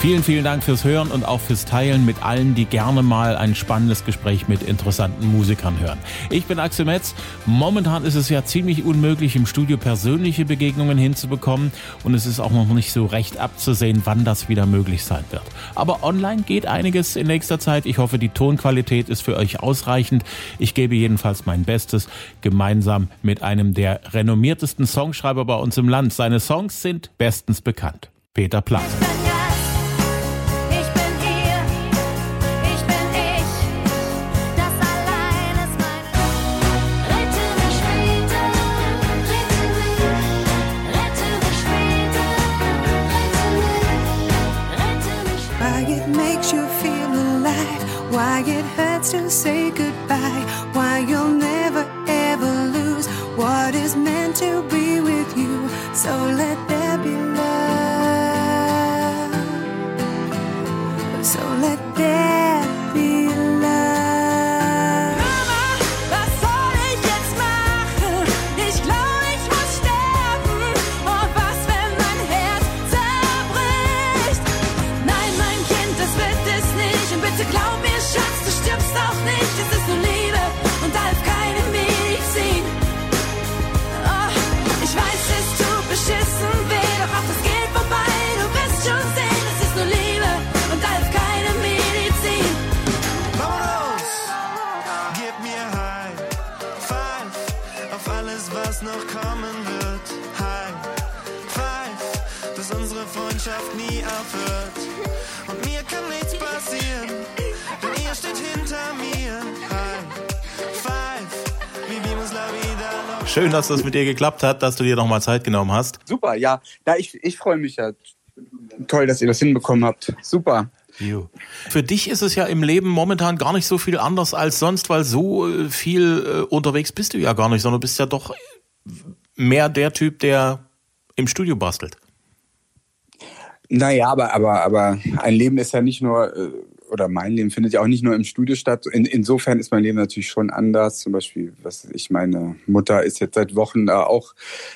Vielen, vielen Dank fürs Hören und auch fürs Teilen mit allen, die gerne mal ein spannendes Gespräch mit interessanten Musikern hören. Ich bin Axel Metz. Momentan ist es ja ziemlich unmöglich, im Studio persönliche Begegnungen hinzubekommen und es ist auch noch nicht so recht abzusehen, wann das wieder möglich sein wird. Aber online geht einiges in nächster Zeit. Ich hoffe, die Tonqualität ist für euch ausreichend. Ich gebe jedenfalls mein Bestes, gemeinsam mit einem der renommiertesten Songschreiber bei uns im Land. Seine Songs sind bestens bekannt. Peter Platt. what is meant. Dass das mit dir geklappt hat, dass du dir nochmal Zeit genommen hast. Super, ja. ja ich, ich freue mich ja. Toll, dass ihr das hinbekommen habt. Super. Für dich ist es ja im Leben momentan gar nicht so viel anders als sonst, weil so äh, viel äh, unterwegs bist du ja gar nicht, sondern bist ja doch mehr der Typ, der im Studio bastelt. Naja, aber, aber, aber ein Leben ist ja nicht nur, äh, oder mein Leben findet ja auch nicht nur im Studio statt. In, insofern ist mein Leben natürlich schon anders. Zum Beispiel, was ich meine Mutter ist jetzt seit Wochen da auch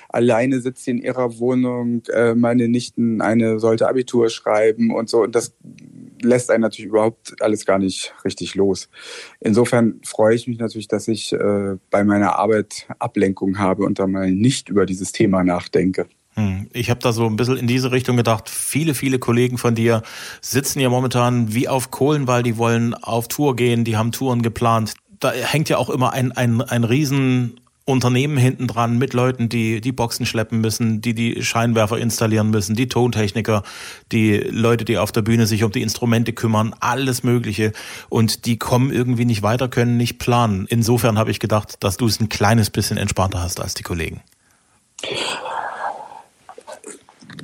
alleine, sitzt in ihrer Wohnung. Äh, meine Nichten, eine sollte Abitur schreiben und so. Und das lässt einen natürlich überhaupt alles gar nicht richtig los. Insofern freue ich mich natürlich, dass ich äh, bei meiner Arbeit Ablenkung habe und da mal nicht über dieses Thema nachdenke. Hm, Ich habe da so ein bisschen in diese Richtung gedacht. Viele, viele Kollegen von dir sitzen ja momentan wie auf Kohlen, weil die wollen auf Tour gehen, die haben Touren geplant. Da hängt ja auch immer ein, ein, ein riesen hinten dran mit Leuten, die die Boxen schleppen müssen, die die Scheinwerfer installieren müssen, die Tontechniker, die Leute, die auf der Bühne sich um die Instrumente kümmern, alles Mögliche. Und die kommen irgendwie nicht weiter, können nicht planen. Insofern habe ich gedacht, dass du es ein kleines bisschen entspannter hast als die Kollegen.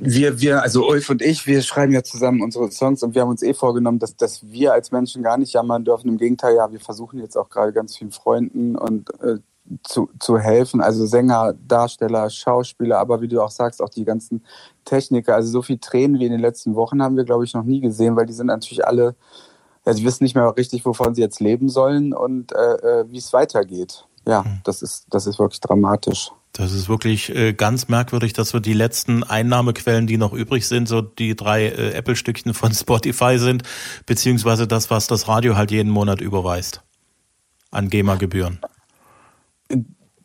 Wir, wir, also Ulf und ich, wir schreiben ja zusammen unsere Songs und wir haben uns eh vorgenommen, dass, dass wir als Menschen gar nicht jammern dürfen. Im Gegenteil, ja, wir versuchen jetzt auch gerade ganz vielen Freunden und äh, zu, zu helfen. Also Sänger, Darsteller, Schauspieler, aber wie du auch sagst, auch die ganzen Techniker. Also so viel Tränen wie in den letzten Wochen haben wir, glaube ich, noch nie gesehen, weil die sind natürlich alle, ja, sie wissen nicht mehr richtig, wovon sie jetzt leben sollen und äh, äh, wie es weitergeht. Ja, das ist, das ist wirklich dramatisch. Das ist wirklich äh, ganz merkwürdig, dass wir die letzten Einnahmequellen, die noch übrig sind, so die drei äh, Apple-Stückchen von Spotify sind, beziehungsweise das, was das Radio halt jeden Monat überweist an GEMA-Gebühren.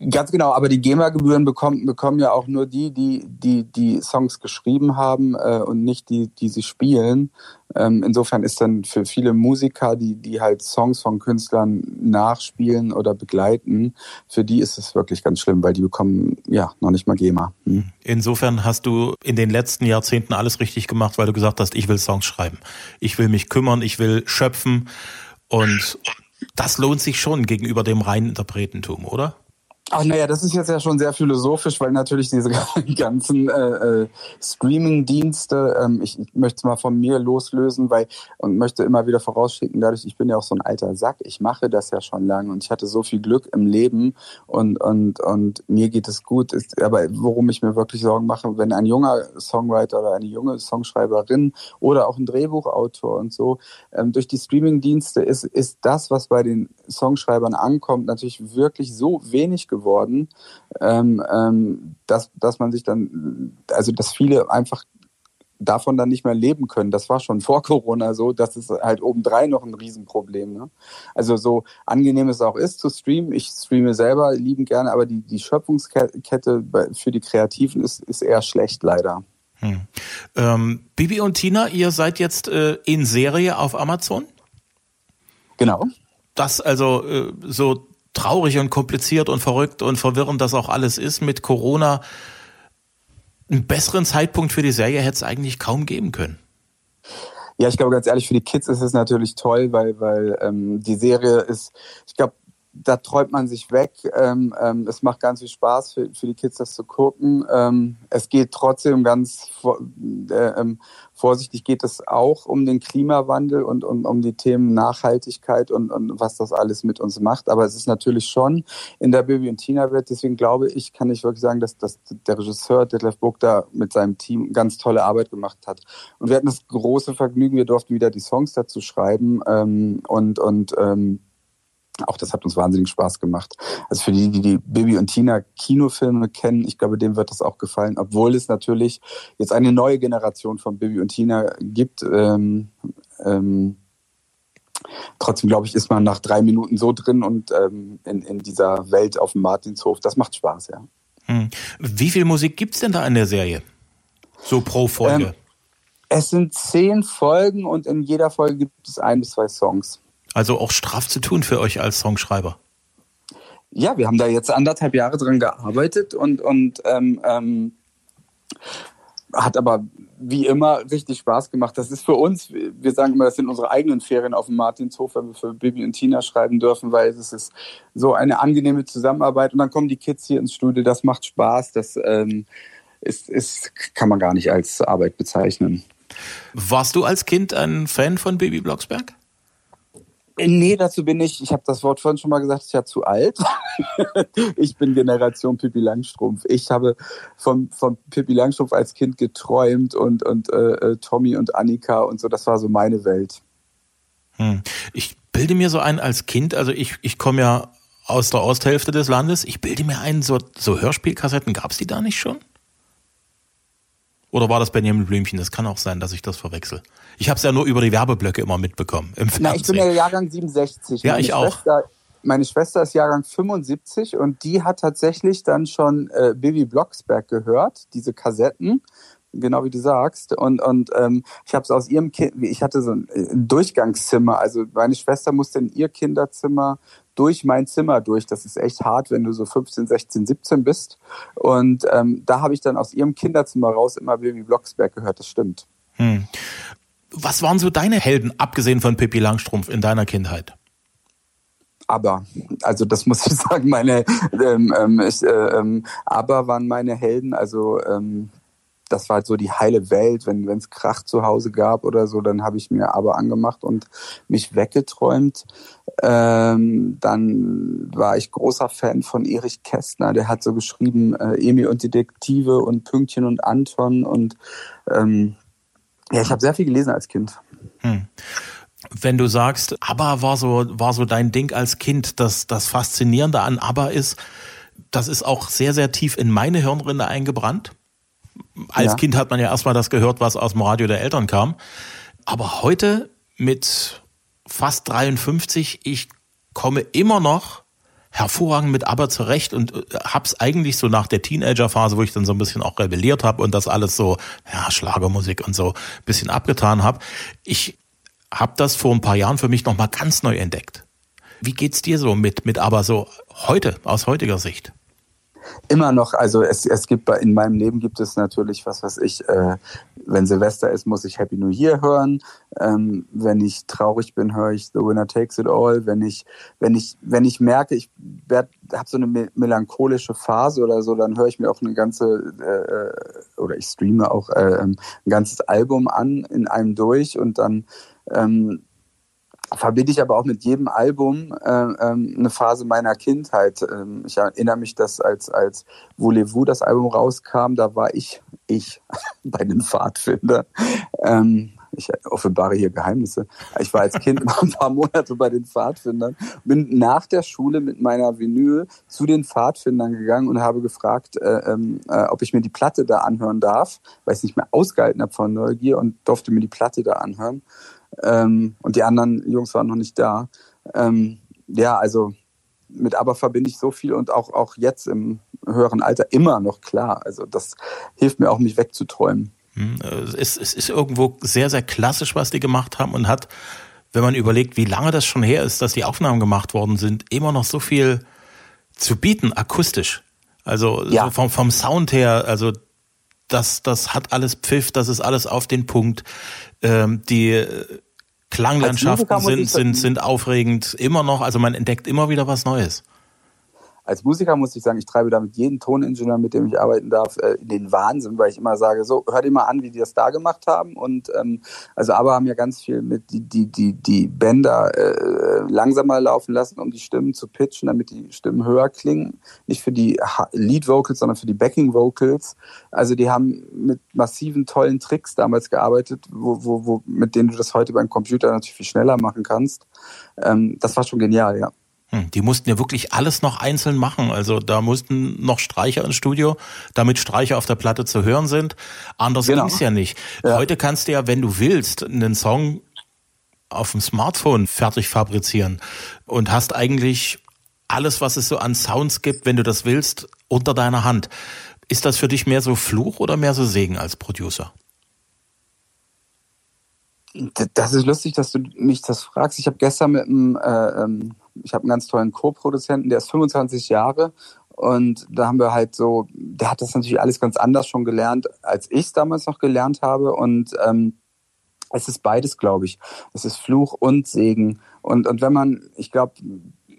Ganz genau, aber die GEMA-Gebühren bekommen, bekommen ja auch nur die, die die, die Songs geschrieben haben äh, und nicht die, die sie spielen. Ähm, insofern ist dann für viele Musiker, die, die halt Songs von Künstlern nachspielen oder begleiten, für die ist es wirklich ganz schlimm, weil die bekommen ja noch nicht mal GEMA. Hm. Insofern hast du in den letzten Jahrzehnten alles richtig gemacht, weil du gesagt hast, ich will Songs schreiben. Ich will mich kümmern, ich will schöpfen und das lohnt sich schon gegenüber dem reinen Interpretentum, oder? Ach naja, das ist jetzt ja schon sehr philosophisch, weil natürlich diese ganzen äh, äh, Streaming-Dienste, ähm, ich, ich möchte es mal von mir loslösen, weil und möchte immer wieder vorausschicken, dadurch, ich bin ja auch so ein alter Sack, ich mache das ja schon lange und ich hatte so viel Glück im Leben und und und mir geht es gut. Ist, aber worum ich mir wirklich Sorgen mache, wenn ein junger Songwriter oder eine junge Songschreiberin oder auch ein Drehbuchautor und so ähm, durch die Streaming-Dienste ist ist das, was bei den Songschreibern ankommt, natürlich wirklich so wenig geworden ähm, ähm, dass, dass man sich dann, also dass viele einfach davon dann nicht mehr leben können. Das war schon vor Corona so. Das ist halt obendrein noch ein Riesenproblem. Ne? Also so angenehm es auch ist zu streamen. Ich streame selber lieben gerne, aber die, die Schöpfungskette für die Kreativen ist, ist eher schlecht leider. Hm. Ähm, Bibi und Tina, ihr seid jetzt äh, in Serie auf Amazon? Genau. Das also äh, so traurig und kompliziert und verrückt und verwirrend das auch alles ist mit Corona einen besseren Zeitpunkt für die Serie hätte es eigentlich kaum geben können. Ja, ich glaube ganz ehrlich, für die Kids ist es natürlich toll, weil, weil ähm, die Serie ist, ich glaube, da träumt man sich weg. Ähm, ähm, es macht ganz viel Spaß für, für die Kids, das zu gucken. Ähm, es geht trotzdem ganz äh, ähm, vorsichtig, geht es auch um den Klimawandel und um, um die Themen Nachhaltigkeit und, und was das alles mit uns macht. Aber es ist natürlich schon in der Baby und Tina Welt. Deswegen glaube ich, kann ich wirklich sagen, dass, dass der Regisseur Detlef Buck da mit seinem Team ganz tolle Arbeit gemacht hat. Und wir hatten das große Vergnügen, wir durften wieder die Songs dazu schreiben ähm, und, und ähm, auch das hat uns wahnsinnig Spaß gemacht. Also für die, die die Bibi und Tina Kinofilme kennen, ich glaube, dem wird das auch gefallen, obwohl es natürlich jetzt eine neue Generation von Bibi und Tina gibt. Ähm, ähm, trotzdem, glaube ich, ist man nach drei Minuten so drin und ähm, in, in dieser Welt auf dem Martinshof. Das macht Spaß, ja. Hm. Wie viel Musik gibt's denn da in der Serie? So pro Folge? Ähm, es sind zehn Folgen und in jeder Folge gibt es ein bis zwei Songs. Also auch straff zu tun für euch als Songschreiber. Ja, wir haben da jetzt anderthalb Jahre dran gearbeitet und, und ähm, ähm, hat aber wie immer richtig Spaß gemacht. Das ist für uns, wir sagen immer, das sind unsere eigenen Ferien auf dem Martinshof, wenn wir für Bibi und Tina schreiben dürfen, weil es ist so eine angenehme Zusammenarbeit und dann kommen die Kids hier ins Studio, das macht Spaß, das ähm, ist, ist, kann man gar nicht als Arbeit bezeichnen. Warst du als Kind ein Fan von Baby Blocksberg? Nee, dazu bin ich, ich habe das Wort vorhin schon mal gesagt, ist ja zu alt. ich bin Generation Pippi Langstrumpf. Ich habe vom, vom Pippi Langstrumpf als Kind geträumt und, und äh, äh, Tommy und Annika und so, das war so meine Welt. Hm. Ich bilde mir so ein als Kind, also ich, ich komme ja aus der Osthälfte des Landes, ich bilde mir ein, so, so Hörspielkassetten, gab es die da nicht schon? Oder war das Benjamin Blümchen? Das kann auch sein, dass ich das verwechsel. Ich habe es ja nur über die Werbeblöcke immer mitbekommen. Im Na, ich bin ja Jahrgang 67. Ja, meine ich Schwester, auch. Meine Schwester ist Jahrgang 75 und die hat tatsächlich dann schon äh, Bibi Blocksberg gehört, diese Kassetten genau wie du sagst. Und, und ähm, ich habe es aus ihrem Kind, ich hatte so ein Durchgangszimmer. Also meine Schwester musste in ihr Kinderzimmer durch mein Zimmer durch. Das ist echt hart, wenn du so 15, 16, 17 bist. Und ähm, da habe ich dann aus ihrem Kinderzimmer raus immer Baby Blocksberg gehört. Das stimmt. Hm. Was waren so deine Helden, abgesehen von Pippi Langstrumpf, in deiner Kindheit? aber also das muss ich sagen meine ähm, ähm, ich, äh, ähm, aber waren meine Helden also ähm, das war halt so die heile Welt wenn es Krach zu Hause gab oder so dann habe ich mir aber angemacht und mich weggeträumt ähm, dann war ich großer Fan von Erich Kästner der hat so geschrieben äh, Emi und Detektive und Pünktchen und Anton und ähm, ja, ich habe sehr viel gelesen als Kind. Hm. Wenn du sagst, ABBA war so, war so dein Ding als Kind, das, das Faszinierende an ABBA ist, das ist auch sehr, sehr tief in meine Hirnrinde eingebrannt. Als ja. Kind hat man ja erstmal das gehört, was aus dem Radio der Eltern kam. Aber heute mit fast 53, ich komme immer noch hervorragend mit Aber zurecht und äh, hab's eigentlich so nach der Teenagerphase, wo ich dann so ein bisschen auch rebelliert habe und das alles so, ja, Schlagermusik und so ein bisschen abgetan habe. Ich habe das vor ein paar Jahren für mich nochmal ganz neu entdeckt. Wie geht's dir so mit, mit aber so heute, aus heutiger Sicht? Immer noch, also es, es gibt bei, in meinem Leben gibt es natürlich, was weiß ich, äh, wenn Silvester ist, muss ich Happy New Year hören. Ähm, wenn ich traurig bin, höre ich The Winner Takes It All. Wenn ich, wenn ich, wenn ich merke, ich habe so eine me melancholische Phase oder so, dann höre ich mir auch eine ganze äh, äh, oder ich streame auch äh, ein ganzes Album an in einem durch und dann ähm, verbinde ich aber auch mit jedem Album äh, ähm, eine Phase meiner Kindheit. Ähm, ich erinnere mich, dass als, als Voulez-vous das Album rauskam, da war ich ich bei den Pfadfinder. Ähm, ich offenbare hier Geheimnisse. Ich war als Kind immer ein paar Monate bei den Pfadfindern, bin nach der Schule mit meiner Vinyl zu den Pfadfindern gegangen und habe gefragt, äh, ähm, äh, ob ich mir die Platte da anhören darf, weil ich es nicht mehr ausgehalten habe von Neugier und durfte mir die Platte da anhören. Ähm, und die anderen Jungs waren noch nicht da. Ähm, ja, also mit aber verbinde ich so viel und auch, auch jetzt im höheren Alter immer noch klar. Also das hilft mir auch, mich wegzuträumen. Hm, es, es ist irgendwo sehr, sehr klassisch, was die gemacht haben und hat, wenn man überlegt, wie lange das schon her ist, dass die Aufnahmen gemacht worden sind, immer noch so viel zu bieten, akustisch. Also ja. so vom, vom Sound her, also das, das hat alles Pfiff, das ist alles auf den Punkt. Ähm, die Klanglandschaften sind, sind, sind aufregend, immer noch, also man entdeckt immer wieder was Neues als Musiker muss ich sagen, ich treibe damit jeden Toningenieur, mit dem ich arbeiten darf, äh, in den Wahnsinn, weil ich immer sage, so, hör dir mal an, wie die das da gemacht haben. Und ähm, also aber haben ja ganz viel mit die, die, die, die Bänder äh, langsamer laufen lassen, um die Stimmen zu pitchen, damit die Stimmen höher klingen. Nicht für die Lead Vocals, sondern für die Backing Vocals. Also die haben mit massiven, tollen Tricks damals gearbeitet, wo, wo, wo, mit denen du das heute beim Computer natürlich viel schneller machen kannst. Ähm, das war schon genial, ja. Hm, die mussten ja wirklich alles noch einzeln machen. Also da mussten noch Streicher ins Studio, damit Streicher auf der Platte zu hören sind. Anders genau. ging's ja nicht. Ja. Heute kannst du ja, wenn du willst, einen Song auf dem Smartphone fertig fabrizieren und hast eigentlich alles, was es so an Sounds gibt, wenn du das willst, unter deiner Hand. Ist das für dich mehr so Fluch oder mehr so Segen als Producer? Das ist lustig, dass du mich das fragst. Ich habe gestern mit einem äh, ähm, ich habe einen ganz tollen Co-Produzenten, der ist 25 Jahre und da haben wir halt so, der hat das natürlich alles ganz anders schon gelernt, als ich es damals noch gelernt habe. Und ähm, es ist beides, glaube ich. Es ist Fluch und Segen. Und, und wenn man, ich glaube,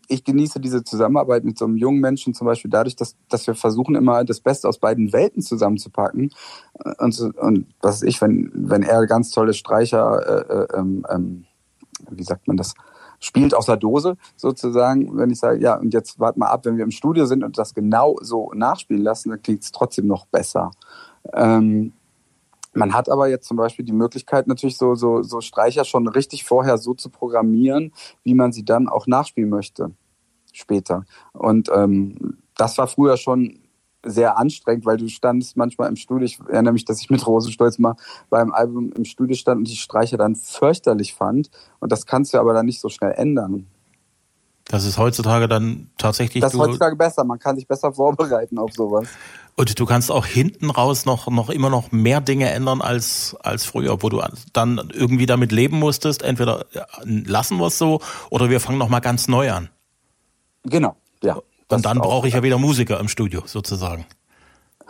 ich genieße diese Zusammenarbeit mit so einem jungen Menschen zum Beispiel dadurch, dass, dass wir versuchen immer das Beste aus beiden Welten zusammenzupacken. Und, und was ich, wenn, wenn er ganz tolle Streicher, äh, äh, ähm, ähm wie sagt man das, spielt aus der Dose sozusagen. Wenn ich sage, ja, und jetzt wart mal ab, wenn wir im Studio sind und das genau so nachspielen lassen, dann klingt es trotzdem noch besser. Ähm, man hat aber jetzt zum Beispiel die Möglichkeit, natürlich so, so, so Streicher schon richtig vorher so zu programmieren, wie man sie dann auch nachspielen möchte später. Und ähm, das war früher schon sehr anstrengend, weil du standest manchmal im Studio. Ich erinnere mich, dass ich mit Rosenstolz mal beim Album im Studio stand und die Streicher dann fürchterlich fand. Und das kannst du aber dann nicht so schnell ändern. Das ist heutzutage dann tatsächlich. Das ist heutzutage besser. Man kann sich besser vorbereiten auf sowas. Und du kannst auch hinten raus noch, noch immer noch mehr Dinge ändern als, als früher, wo du dann irgendwie damit leben musstest. Entweder lassen wir es so oder wir fangen nochmal ganz neu an. Genau, ja. Und dann brauche ich ja wieder Musiker im Studio sozusagen.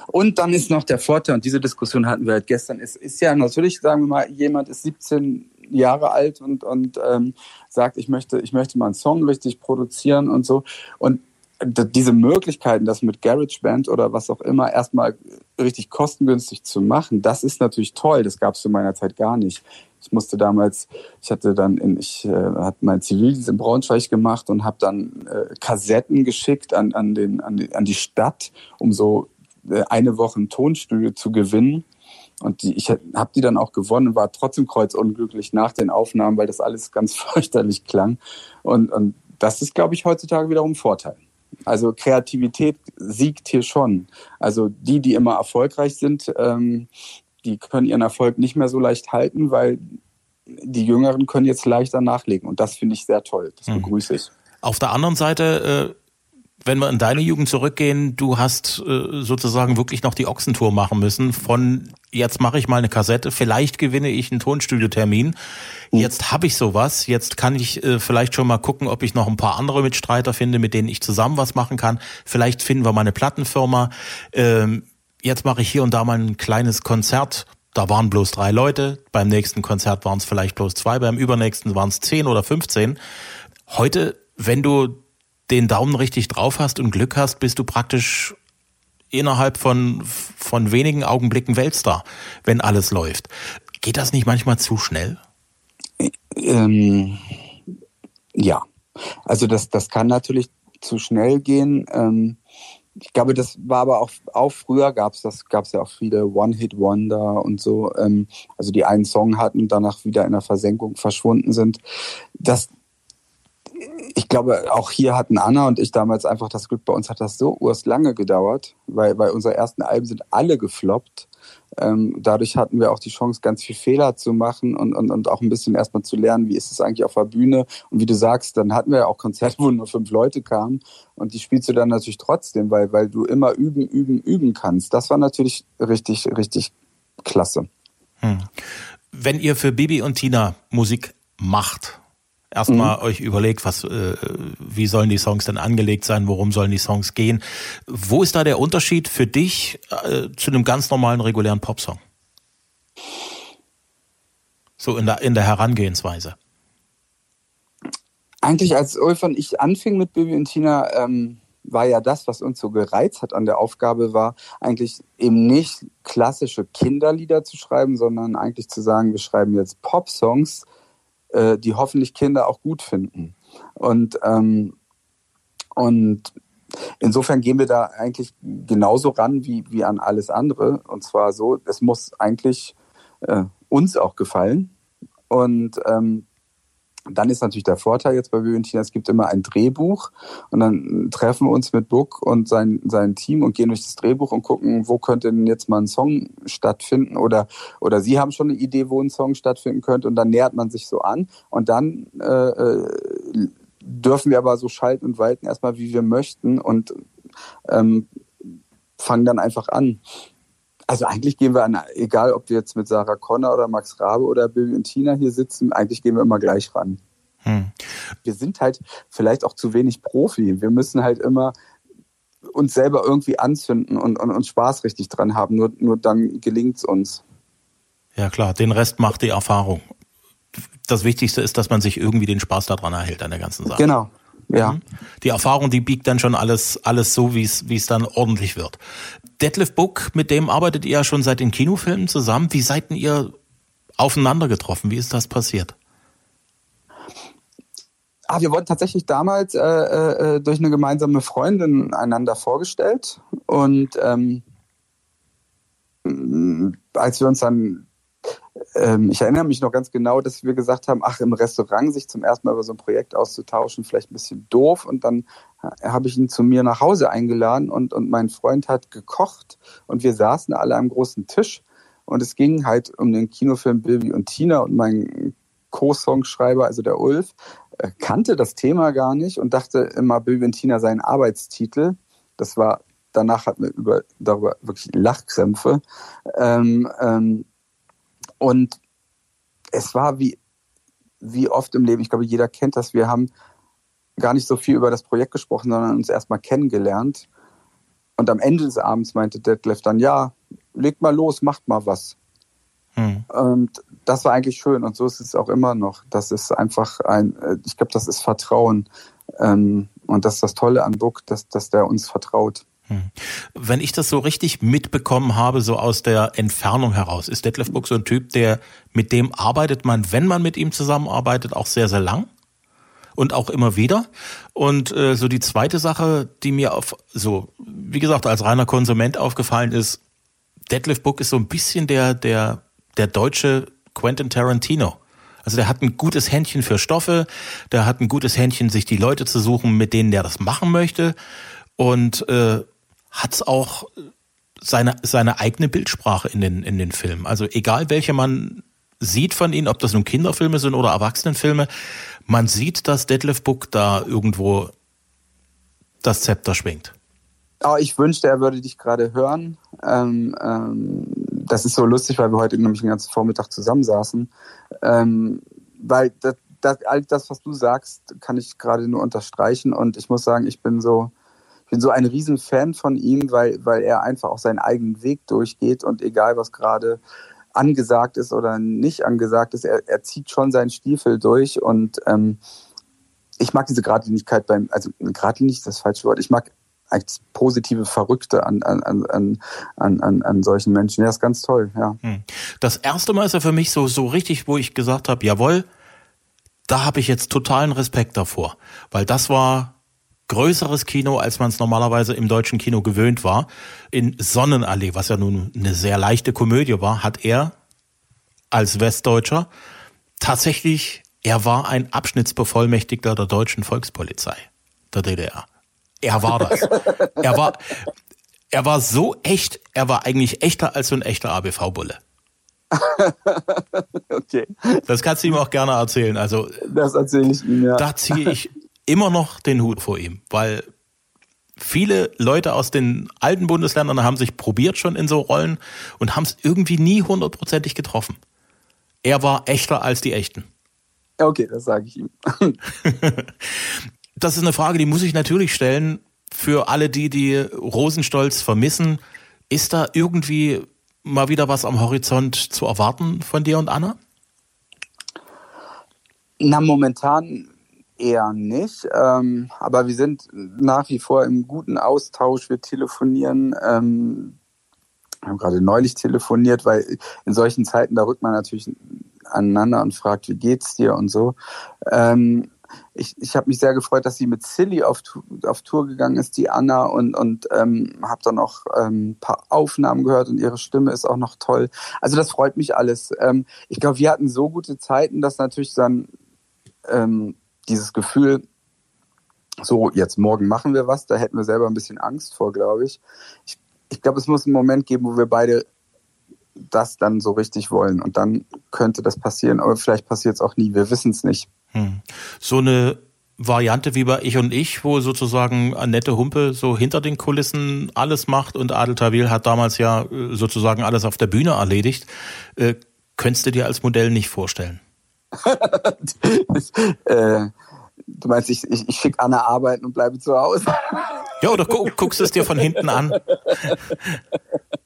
Und dann ist noch der Vorteil, und diese Diskussion hatten wir halt gestern, es ist ja natürlich, sagen wir mal, jemand ist 17 Jahre alt und, und ähm, sagt, ich möchte, ich möchte mal einen Song richtig produzieren und so. Und diese Möglichkeiten, das mit GarageBand oder was auch immer erstmal richtig kostengünstig zu machen, das ist natürlich toll. Das gab es zu meiner Zeit gar nicht. Ich musste damals, ich hatte dann, in, ich äh, hatte mein Zivildienst in Braunschweig gemacht und habe dann äh, Kassetten geschickt an, an, den, an, die, an die Stadt, um so äh, eine Woche ein Tonstudio zu gewinnen. Und die, ich habe die dann auch gewonnen, war trotzdem kreuzunglücklich nach den Aufnahmen, weil das alles ganz fürchterlich klang. Und, und das ist, glaube ich, heutzutage wiederum ein Vorteil. Also Kreativität siegt hier schon. Also die, die immer erfolgreich sind, ähm, die können ihren Erfolg nicht mehr so leicht halten, weil die Jüngeren können jetzt leichter nachlegen. Und das finde ich sehr toll. Das mhm. begrüße ich. Auf der anderen Seite, äh, wenn wir in deine Jugend zurückgehen, du hast äh, sozusagen wirklich noch die Ochsentour machen müssen. Von jetzt mache ich mal eine Kassette, vielleicht gewinne ich einen Tonstudiotermin. Mhm. Jetzt habe ich sowas. Jetzt kann ich äh, vielleicht schon mal gucken, ob ich noch ein paar andere Mitstreiter finde, mit denen ich zusammen was machen kann. Vielleicht finden wir mal eine Plattenfirma. Ähm, jetzt mache ich hier und da mal ein kleines Konzert. Da waren bloß drei Leute. Beim nächsten Konzert waren es vielleicht bloß zwei. Beim übernächsten waren es zehn oder 15. Heute, wenn du den Daumen richtig drauf hast und Glück hast, bist du praktisch innerhalb von, von wenigen Augenblicken Weltstar, wenn alles läuft. Geht das nicht manchmal zu schnell? Ähm, ja, also das, das kann natürlich zu schnell gehen. Ähm, ich glaube, das war aber auch, auch früher gab es das, gab es ja auch viele One-Hit-Wonder und so, ähm, also die einen Song hatten und danach wieder in der Versenkung verschwunden sind. Das, ich glaube, auch hier hatten Anna und ich damals einfach das Glück, bei uns hat das so urs lange gedauert, weil bei unseren ersten Alben sind alle gefloppt. Ähm, dadurch hatten wir auch die Chance, ganz viel Fehler zu machen und, und, und auch ein bisschen erstmal zu lernen, wie ist es eigentlich auf der Bühne. Und wie du sagst, dann hatten wir ja auch Konzerte, wo nur fünf Leute kamen und die spielst du dann natürlich trotzdem, weil, weil du immer üben, üben, üben kannst. Das war natürlich richtig, richtig klasse. Hm. Wenn ihr für Bibi und Tina Musik macht, erstmal mhm. euch überlegt, was, äh, wie sollen die Songs denn angelegt sein, worum sollen die Songs gehen. Wo ist da der Unterschied für dich äh, zu einem ganz normalen, regulären Popsong? So in der, in der Herangehensweise. Eigentlich als Ulf und ich anfing mit Bibi und Tina, ähm, war ja das, was uns so gereizt hat an der Aufgabe, war eigentlich eben nicht klassische Kinderlieder zu schreiben, sondern eigentlich zu sagen, wir schreiben jetzt Popsongs, äh, die hoffentlich Kinder auch gut finden. Und, ähm, und insofern gehen wir da eigentlich genauso ran wie, wie an alles andere. Und zwar so, es muss eigentlich äh, uns auch gefallen. Und ähm, dann ist natürlich der Vorteil jetzt bei Viventina, es gibt immer ein Drehbuch und dann treffen wir uns mit Book und sein, sein Team und gehen durch das Drehbuch und gucken, wo könnte denn jetzt mal ein Song stattfinden oder, oder sie haben schon eine Idee, wo ein Song stattfinden könnte und dann nähert man sich so an und dann äh, äh dürfen wir aber so schalten und walten erstmal, wie wir möchten und ähm, fangen dann einfach an. Also eigentlich gehen wir an, egal ob wir jetzt mit Sarah Connor oder Max Rabe oder Bibi und Tina hier sitzen, eigentlich gehen wir immer gleich ran. Hm. Wir sind halt vielleicht auch zu wenig Profi. Wir müssen halt immer uns selber irgendwie anzünden und, und, und Spaß richtig dran haben. Nur, nur dann gelingt es uns. Ja klar, den Rest macht die Erfahrung. Das Wichtigste ist, dass man sich irgendwie den Spaß daran erhält an der ganzen Sache. Genau, ja. Mhm. Die Erfahrung, die biegt dann schon alles, alles so, wie es, wie es dann ordentlich wird. Detlef Book, mit dem arbeitet ihr ja schon seit den Kinofilmen zusammen. Wie seid ihr aufeinander getroffen? Wie ist das passiert? Ah, wir wurden tatsächlich damals äh, äh, durch eine gemeinsame Freundin einander vorgestellt und ähm, als wir uns dann ähm, ich erinnere mich noch ganz genau, dass wir gesagt haben, ach, im Restaurant sich zum ersten Mal über so ein Projekt auszutauschen, vielleicht ein bisschen doof. Und dann äh, habe ich ihn zu mir nach Hause eingeladen und, und mein Freund hat gekocht und wir saßen alle am großen Tisch. Und es ging halt um den Kinofilm Bilby und Tina und mein Co-Songschreiber, also der Ulf, äh, kannte das Thema gar nicht und dachte immer, Bilby und Tina seien Arbeitstitel. Das war, danach hatten wir über, darüber wirklich Lachkrämpfe. Ähm, ähm, und es war wie, wie oft im Leben, ich glaube, jeder kennt das, wir haben gar nicht so viel über das Projekt gesprochen, sondern uns erstmal kennengelernt. Und am Ende des Abends meinte Detlef dann, ja, legt mal los, macht mal was. Hm. Und das war eigentlich schön und so ist es auch immer noch. Das ist einfach ein, ich glaube, das ist Vertrauen. Ähm, und das ist das Tolle an Book, dass, dass der uns vertraut. Hm. Wenn ich das so richtig mitbekommen habe, so aus der Entfernung heraus, ist Detlef Book so ein Typ, der mit dem arbeitet man, wenn man mit ihm zusammenarbeitet, auch sehr, sehr lang und auch immer wieder. Und äh, so die zweite Sache, die mir auf so, wie gesagt, als reiner Konsument aufgefallen ist, Detlef Book ist so ein bisschen der, der, der deutsche Quentin Tarantino. Also der hat ein gutes Händchen für Stoffe, der hat ein gutes Händchen, sich die Leute zu suchen, mit denen der das machen möchte. Und äh, hat auch seine, seine eigene Bildsprache in den, in den Filmen. Also egal welche man sieht von ihnen, ob das nun Kinderfilme sind oder Erwachsenenfilme, man sieht, dass Detlef Book da irgendwo das Zepter schwingt. Oh, ich wünschte, er würde dich gerade hören. Ähm, ähm, das ist so lustig, weil wir heute nämlich den ganzen Vormittag zusammensaßen. Ähm, weil das, das, all das, was du sagst, kann ich gerade nur unterstreichen. Und ich muss sagen, ich bin so, bin so ein Riesenfan von ihm, weil, weil er einfach auch seinen eigenen Weg durchgeht und egal was gerade angesagt ist oder nicht angesagt ist, er, er zieht schon seinen Stiefel durch und ähm, ich mag diese Gradlinigkeit beim, also Gradlinig ist das falsche Wort, ich mag als positive Verrückte an, an, an, an, an, an solchen Menschen. Ja, ist ganz toll, ja. Hm. Das erste Mal ist er für mich so, so richtig, wo ich gesagt habe, jawohl, da habe ich jetzt totalen Respekt davor. Weil das war größeres Kino, als man es normalerweise im deutschen Kino gewöhnt war. In Sonnenallee, was ja nun eine sehr leichte Komödie war, hat er als Westdeutscher tatsächlich, er war ein Abschnittsbevollmächtigter der deutschen Volkspolizei der DDR. Er war das. er war, er war so echt, er war eigentlich echter als so ein echter ABV-Bulle. okay. Das kannst du ihm auch gerne erzählen. Also Das erzähle ich ihm, ja. da ziehe ich immer noch den Hut vor ihm, weil viele Leute aus den alten Bundesländern haben sich probiert schon in so Rollen und haben es irgendwie nie hundertprozentig getroffen. Er war echter als die Echten. Okay, das sage ich ihm. Das ist eine Frage, die muss ich natürlich stellen für alle die, die Rosenstolz vermissen. Ist da irgendwie mal wieder was am Horizont zu erwarten von dir und Anna? Na, momentan eher nicht. Ähm, aber wir sind nach wie vor im guten Austausch. Wir telefonieren. Ähm, haben gerade neulich telefoniert, weil in solchen Zeiten, da rückt man natürlich aneinander und fragt, wie geht's dir und so. Ähm, ich ich habe mich sehr gefreut, dass sie mit Silly auf, auf Tour gegangen ist, die Anna, und, und ähm, habe dann auch ähm, ein paar Aufnahmen gehört und ihre Stimme ist auch noch toll. Also das freut mich alles. Ähm, ich glaube, wir hatten so gute Zeiten, dass natürlich dann ähm, dieses Gefühl, so jetzt morgen machen wir was, da hätten wir selber ein bisschen Angst vor, glaube ich. Ich, ich glaube, es muss einen Moment geben, wo wir beide das dann so richtig wollen und dann könnte das passieren, aber vielleicht passiert es auch nie, wir wissen es nicht. Hm. So eine Variante wie bei Ich und Ich, wo sozusagen Annette Humpe so hinter den Kulissen alles macht und Adel Tawil hat damals ja äh, sozusagen alles auf der Bühne erledigt. Äh, könntest du dir als Modell nicht vorstellen? äh, du meinst, ich, ich, ich schicke Anna arbeiten und bleibe zu Hause? Ja, oder gu guckst es dir von hinten an?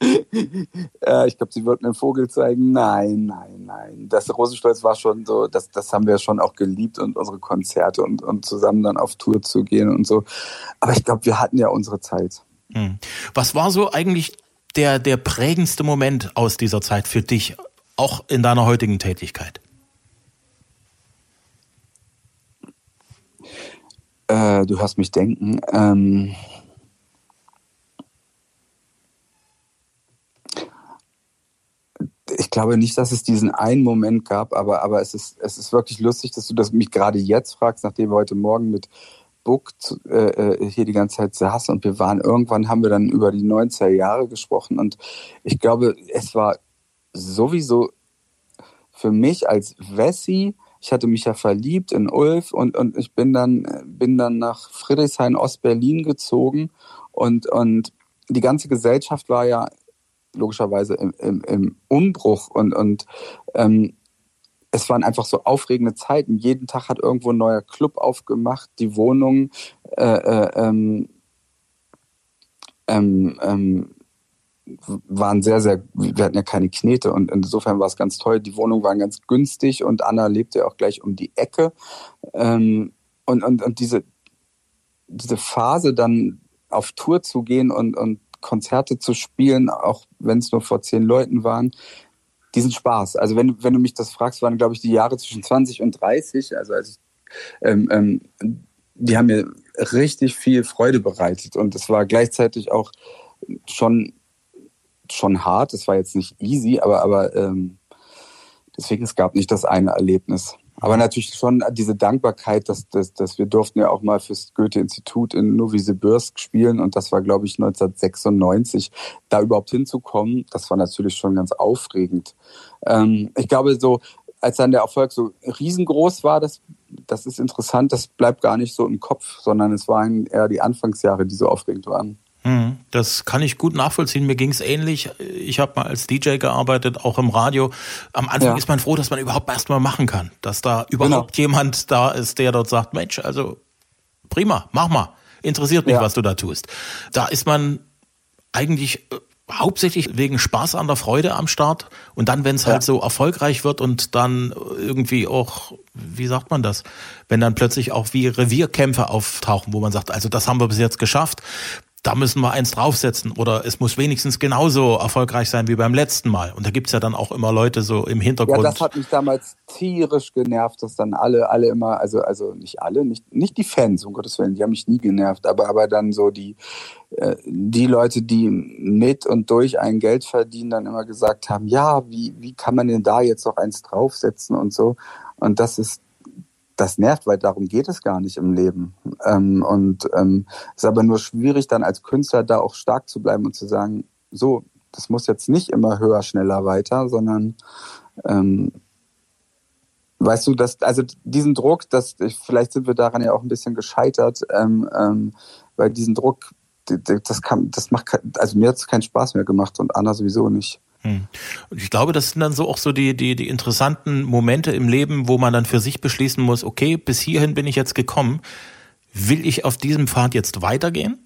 äh, ich glaube, sie wollten den Vogel zeigen. Nein, nein, nein. Das Rosenstolz war schon so, das, das haben wir schon auch geliebt und unsere Konzerte und, und zusammen dann auf Tour zu gehen und so. Aber ich glaube, wir hatten ja unsere Zeit. Hm. Was war so eigentlich der, der prägendste Moment aus dieser Zeit für dich, auch in deiner heutigen Tätigkeit? Äh, du hörst mich denken. Ähm, ich glaube nicht, dass es diesen einen Moment gab, aber, aber es, ist, es ist wirklich lustig, dass du das mich gerade jetzt fragst, nachdem wir heute Morgen mit Book zu- äh, äh, hier die ganze Zeit saßen und wir waren, irgendwann haben wir dann über die 90er Jahre gesprochen und ich glaube, es war sowieso für mich als Wessi, ich hatte mich ja verliebt in Ulf und, und ich bin dann, bin dann nach Friedrichshain Ostberlin gezogen und, und die ganze Gesellschaft war ja logischerweise im, im, im Umbruch und, und ähm, es waren einfach so aufregende Zeiten. Jeden Tag hat irgendwo ein neuer Club aufgemacht, die Wohnungen äh, äh, ähm, ähm, ähm, waren sehr, sehr, wir hatten ja keine Knete und insofern war es ganz toll. Die Wohnungen waren ganz günstig und Anna lebte ja auch gleich um die Ecke. Ähm, und, und, und diese, diese Phase dann auf Tour zu gehen und, und Konzerte zu spielen, auch wenn es nur vor zehn Leuten waren, diesen Spaß. Also wenn, wenn du mich das fragst, waren, glaube ich, die Jahre zwischen 20 und 30, also als ich, ähm, ähm, die haben mir richtig viel Freude bereitet und es war gleichzeitig auch schon schon hart. Es war jetzt nicht easy, aber aber ähm, deswegen es gab nicht das eine Erlebnis. Aber natürlich schon diese Dankbarkeit, dass, dass, dass wir durften ja auch mal fürs Goethe-Institut in Novosibirsk spielen und das war, glaube ich, 1996. Da überhaupt hinzukommen, das war natürlich schon ganz aufregend. Ähm, ich glaube, so als dann der Erfolg so riesengroß war, das, das ist interessant, das bleibt gar nicht so im Kopf, sondern es waren eher die Anfangsjahre, die so aufregend waren. Hm, Das kann ich gut nachvollziehen. Mir ging es ähnlich. Ich habe mal als DJ gearbeitet, auch im Radio. Am Anfang Ja. ist man froh, dass man überhaupt erst mal machen kann. Dass da überhaupt jemand da ist, der dort sagt, Mensch, also prima, mach mal. Interessiert mich, Ja. was du da tust. Da ist man eigentlich äh, hauptsächlich wegen Spaß an der Freude am Start. Und dann, wenn es halt Ja. so erfolgreich wird und dann irgendwie auch, wie sagt man das, wenn dann plötzlich auch wie Revierkämpfe auftauchen, wo man sagt, also das haben wir bis jetzt geschafft, da müssen wir eins draufsetzen oder es muss wenigstens genauso erfolgreich sein wie beim letzten Mal. Und da gibt's ja dann auch immer Leute so im Hintergrund. Ja, das hat mich damals tierisch genervt, dass dann alle, alle immer, also, also nicht alle, nicht, nicht die Fans, um Gottes Willen, die haben mich nie genervt, aber, aber dann so die, äh, die Leute, die mit und durch ein Geld verdienen, dann immer gesagt haben, ja, wie, wie kann man denn da jetzt noch eins draufsetzen und so. Und das ist das nervt, weil darum geht es gar nicht im Leben. Ähm, und ähm, es ist aber nur schwierig, dann als Künstler da auch stark zu bleiben und zu sagen, so, das muss jetzt nicht immer höher, schneller, weiter, sondern ähm, weißt du, dass, also diesen Druck, dass vielleicht sind wir daran ja auch ein bisschen gescheitert, ähm, ähm, weil diesen Druck, das kann, das macht, also mir hat es keinen Spaß mehr gemacht und Anna sowieso nicht. Hm. Und ich glaube, das sind dann so auch so die, die, die interessanten Momente im Leben, wo man dann für sich beschließen muss, okay, bis hierhin bin ich jetzt gekommen. Will ich auf diesem Pfad jetzt weitergehen?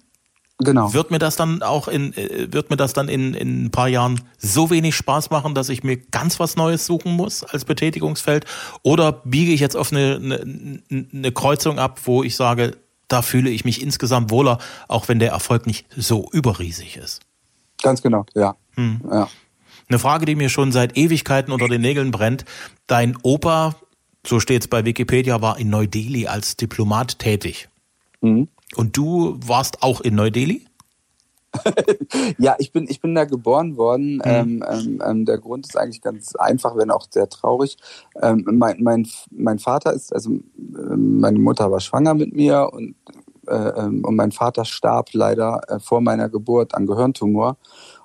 Genau. Wird mir das dann auch in, äh, wird mir das dann in, in ein paar Jahren so wenig Spaß machen, dass ich mir ganz was Neues suchen muss als Betätigungsfeld? Oder biege ich jetzt auf eine, eine, eine Kreuzung ab, wo ich sage, da fühle ich mich insgesamt wohler, auch wenn der Erfolg nicht so überriesig ist? Ganz genau, ja. Hm. ja. Eine Frage, die mir schon seit Ewigkeiten unter den Nägeln brennt. Dein Opa, so steht es bei Wikipedia, war in Neu-Delhi als Diplomat tätig. Mhm. Und du warst auch in Neu-Delhi? ja, ich bin, ich bin da geboren worden. Mhm. Ähm, ähm, ähm, der Grund ist eigentlich ganz einfach, wenn auch sehr traurig. Ähm, mein, mein, mein Vater ist, also meine Mutter war schwanger mit mir und, äh, ähm, und mein Vater starb leider äh, vor meiner Geburt an Gehirntumor.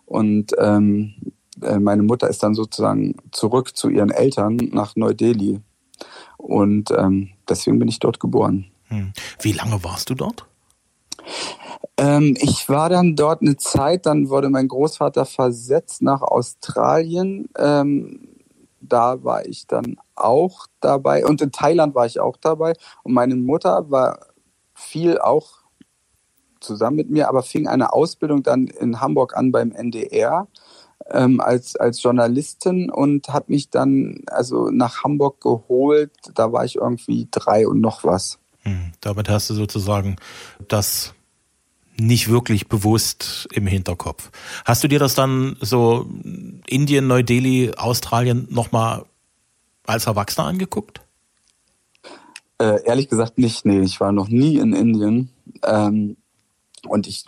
Und ähm, äh, meine Mutter ist dann sozusagen zurück zu ihren Eltern nach Neu-Delhi. Und ähm, deswegen bin ich dort geboren. Hm. Wie lange warst du dort? Ähm, ich war dann dort eine Zeit, dann wurde mein Großvater versetzt nach Australien. Ähm, da war ich dann auch dabei. Und in Thailand war ich auch dabei. Und meine Mutter war viel auch zusammen mit mir, aber fing eine Ausbildung dann in Hamburg an beim NDR ähm, als, als Journalistin und hat mich dann also nach Hamburg geholt. Da war ich irgendwie drei und noch was. Hm, damit hast du sozusagen das nicht wirklich bewusst im Hinterkopf. Hast du dir das dann so Indien, Neu-Delhi, Australien nochmal als Erwachsener angeguckt? Äh, ehrlich gesagt nicht. Nee, ich war noch nie in Indien. Ähm, und ich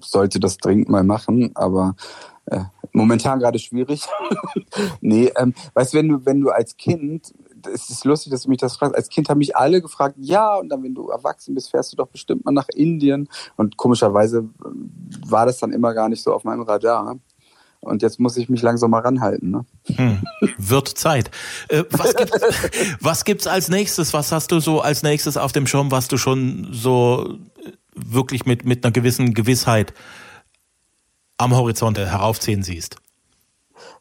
sollte das dringend mal machen, aber äh, momentan gerade schwierig. nee, ähm, weißt du, wenn du, wenn du als Kind, es ist lustig, dass du mich das fragst, als Kind haben mich alle gefragt, ja, und dann, wenn du erwachsen bist, fährst du doch bestimmt mal nach Indien. Und komischerweise äh, war das dann immer gar nicht so auf meinem Radar. Und jetzt muss ich mich langsam mal ranhalten. Ne? Hm, wird Zeit. Äh, was, gibt's, was gibt's als nächstes? Was hast du so als nächstes auf dem Schirm, was du schon so wirklich mit, mit einer gewissen Gewissheit am Horizont heraufziehen siehst?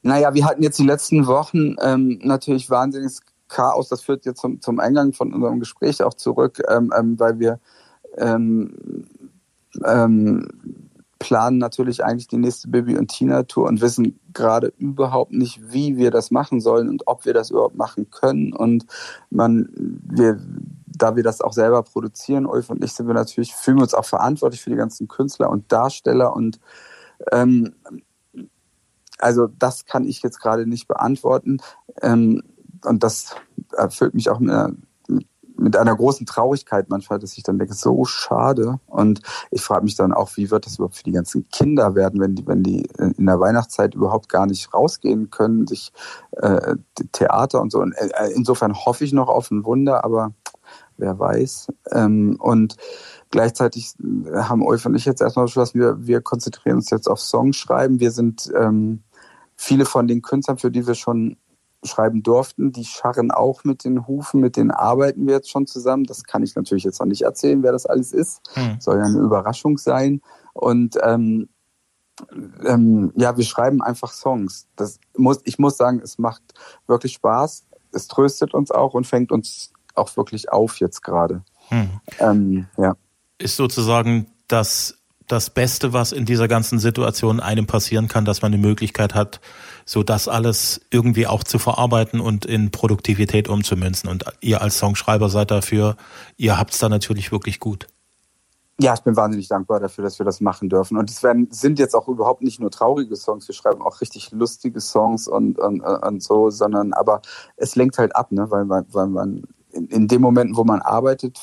Naja, wir hatten jetzt die letzten Wochen ähm, natürlich wahnsinniges Chaos. Das führt jetzt zum, zum Eingang von unserem Gespräch auch zurück, ähm, ähm, weil wir ähm, ähm, planen natürlich eigentlich die nächste Bibi und Tina Tour und wissen gerade überhaupt nicht, wie wir das machen sollen und ob wir das überhaupt machen können. Und man, wir, da wir das auch selber produzieren, Ulf und ich, sind wir natürlich, fühlen wir uns auch verantwortlich für die ganzen Künstler und Darsteller und ähm, also das kann ich jetzt gerade nicht beantworten. Ähm, und das erfüllt mich auch mit einer, mit einer großen Traurigkeit manchmal, dass ich dann denke, so schade. Und ich frage mich dann auch, wie wird das überhaupt für die ganzen Kinder werden, wenn die, wenn die in der Weihnachtszeit überhaupt gar nicht rausgehen können, sich äh, Theater und so. Und äh, insofern hoffe ich noch auf ein Wunder, aber wer weiß. Ähm, und Gleichzeitig haben Ulf und ich jetzt erstmal beschlossen, wir, wir konzentrieren uns jetzt auf Songschreiben. Wir sind ähm, viele von den Künstlern, für die wir schon schreiben durften, die scharren auch mit den Hufen, mit denen arbeiten wir jetzt schon zusammen. Das kann ich natürlich jetzt noch nicht erzählen, wer das alles ist. Mhm. Soll ja eine Überraschung sein. Und ähm, ähm, ja, wir schreiben einfach Songs. Das muss, ich muss sagen, es macht wirklich Spaß. Es tröstet uns auch und fängt uns auch wirklich auf jetzt gerade. Mhm. Ähm, ja ist sozusagen das, das Beste, was in dieser ganzen Situation einem passieren kann, dass man die Möglichkeit hat, so das alles irgendwie auch zu verarbeiten und in Produktivität umzumünzen. Und ihr als Songschreiber seid dafür, ihr habt's da natürlich wirklich gut. Ja, ich bin wahnsinnig dankbar dafür, dass wir das machen dürfen. Und es werden, sind jetzt auch überhaupt nicht nur traurige Songs, wir schreiben auch richtig lustige Songs und, und, und so, sondern aber es lenkt halt ab, ne? weil, man, weil man in, in dem Moment, wo man arbeitet,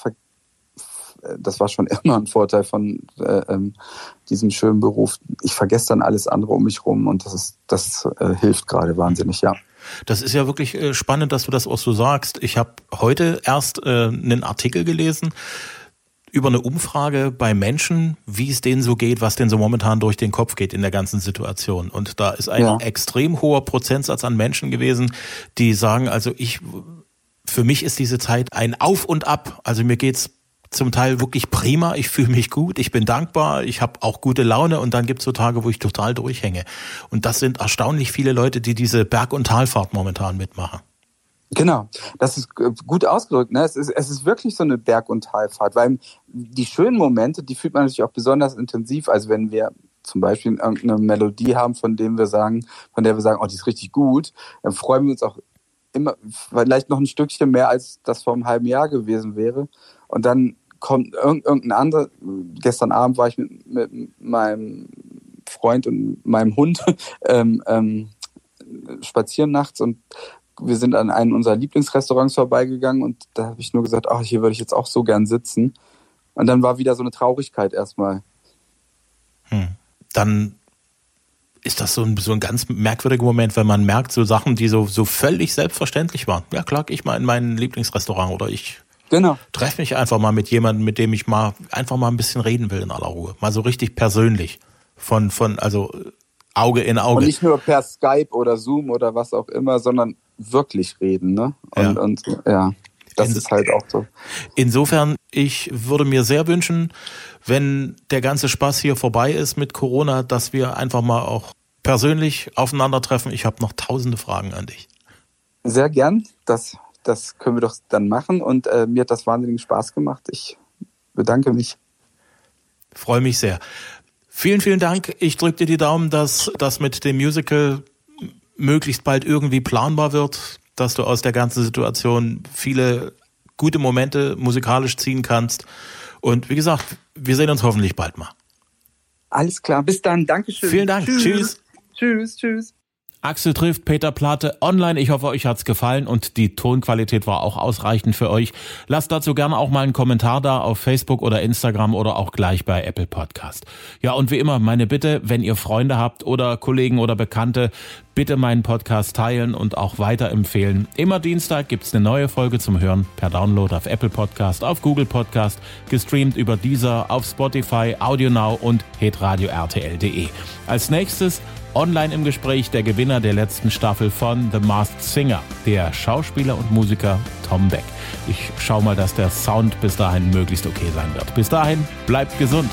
das war schon immer ein Vorteil von äh, ähm, diesem schönen Beruf. Ich vergesse dann alles andere um mich rum und das ist, das äh, hilft gerade wahnsinnig, ja. Das ist ja wirklich äh, spannend, dass du das auch so sagst. Ich habe heute erst äh, einen Artikel gelesen über eine Umfrage bei Menschen, wie es denen so geht, was denen so momentan durch den Kopf geht in der ganzen Situation. Und da ist ein ja. extrem hoher Prozentsatz an Menschen gewesen, die sagen, also ich, für mich ist diese Zeit ein Auf und Ab. Also mir geht's zum Teil wirklich prima, ich fühle mich gut, ich bin dankbar, ich habe auch gute Laune und dann gibt es so Tage, wo ich total durchhänge. Und das sind erstaunlich viele Leute, die diese Berg- und Talfahrt momentan mitmachen. Genau, das ist gut ausgedrückt. Ne? Es, ist, es ist wirklich so eine Berg- und Talfahrt, weil die schönen Momente, die fühlt man natürlich auch besonders intensiv. Also wenn wir zum Beispiel irgendeine Melodie haben, von dem wir sagen, von der wir sagen, oh, die ist richtig gut, dann freuen wir uns auch immer vielleicht noch ein Stückchen mehr, als das vor einem halben Jahr gewesen wäre. Und dann kommt irgendein anderer, gestern Abend war ich mit, mit meinem Freund und meinem Hund ähm, ähm, spazieren nachts und wir sind an einem unserer Lieblingsrestaurants vorbeigegangen und da habe ich nur gesagt, ach, hier würde ich jetzt auch so gern sitzen. Und dann war wieder so eine Traurigkeit erstmal. Hm. Dann ist das so ein, so ein ganz merkwürdiger Moment, wenn man merkt, so Sachen, die so, so völlig selbstverständlich waren. Ja, klar, ich mal in mein Lieblingsrestaurant oder ich Genau. Treff mich einfach mal mit jemandem, mit dem ich mal einfach mal ein bisschen reden will in aller Ruhe. Mal so richtig persönlich. Von, von, also Auge in Auge. Und nicht nur per Skype oder Zoom oder was auch immer, sondern wirklich reden, ne? Und ja, und, ja das in, ist halt auch so. Insofern, ich würde mir sehr wünschen, wenn der ganze Spaß hier vorbei ist mit Corona, dass wir einfach mal auch persönlich aufeinandertreffen. Ich habe noch tausende Fragen an dich. Sehr gern. Das das können wir doch dann machen. Und äh, mir hat das wahnsinnig Spaß gemacht. Ich bedanke mich. Freue mich sehr. Vielen, vielen Dank. Ich drücke dir die Daumen, dass das mit dem Musical möglichst bald irgendwie planbar wird, dass du aus der ganzen Situation viele gute Momente musikalisch ziehen kannst. Und wie gesagt, wir sehen uns hoffentlich bald mal. Alles klar, bis dann. Dankeschön. Vielen Dank. Tschüss. Tschüss. Tschüss. tschüss. Axel trifft Peter Plate online. Ich hoffe, euch hat's gefallen und die Tonqualität war auch ausreichend für euch. Lasst dazu gerne auch mal einen Kommentar da auf Facebook oder Instagram oder auch gleich bei Apple Podcast. Ja, und wie immer meine Bitte, wenn ihr Freunde habt oder Kollegen oder Bekannte, bitte meinen Podcast teilen und auch weiterempfehlen. Immer Dienstag gibt's eine neue Folge zum Hören per Download auf Apple Podcast, auf Google Podcast, gestreamt über dieser, auf Spotify, AudioNow und hitradio RTL.de. Als nächstes Online im Gespräch der Gewinner der letzten Staffel von The Masked Singer, der Schauspieler und Musiker Tom Beck. Ich schau mal, dass der Sound bis dahin möglichst okay sein wird. Bis dahin, bleibt gesund.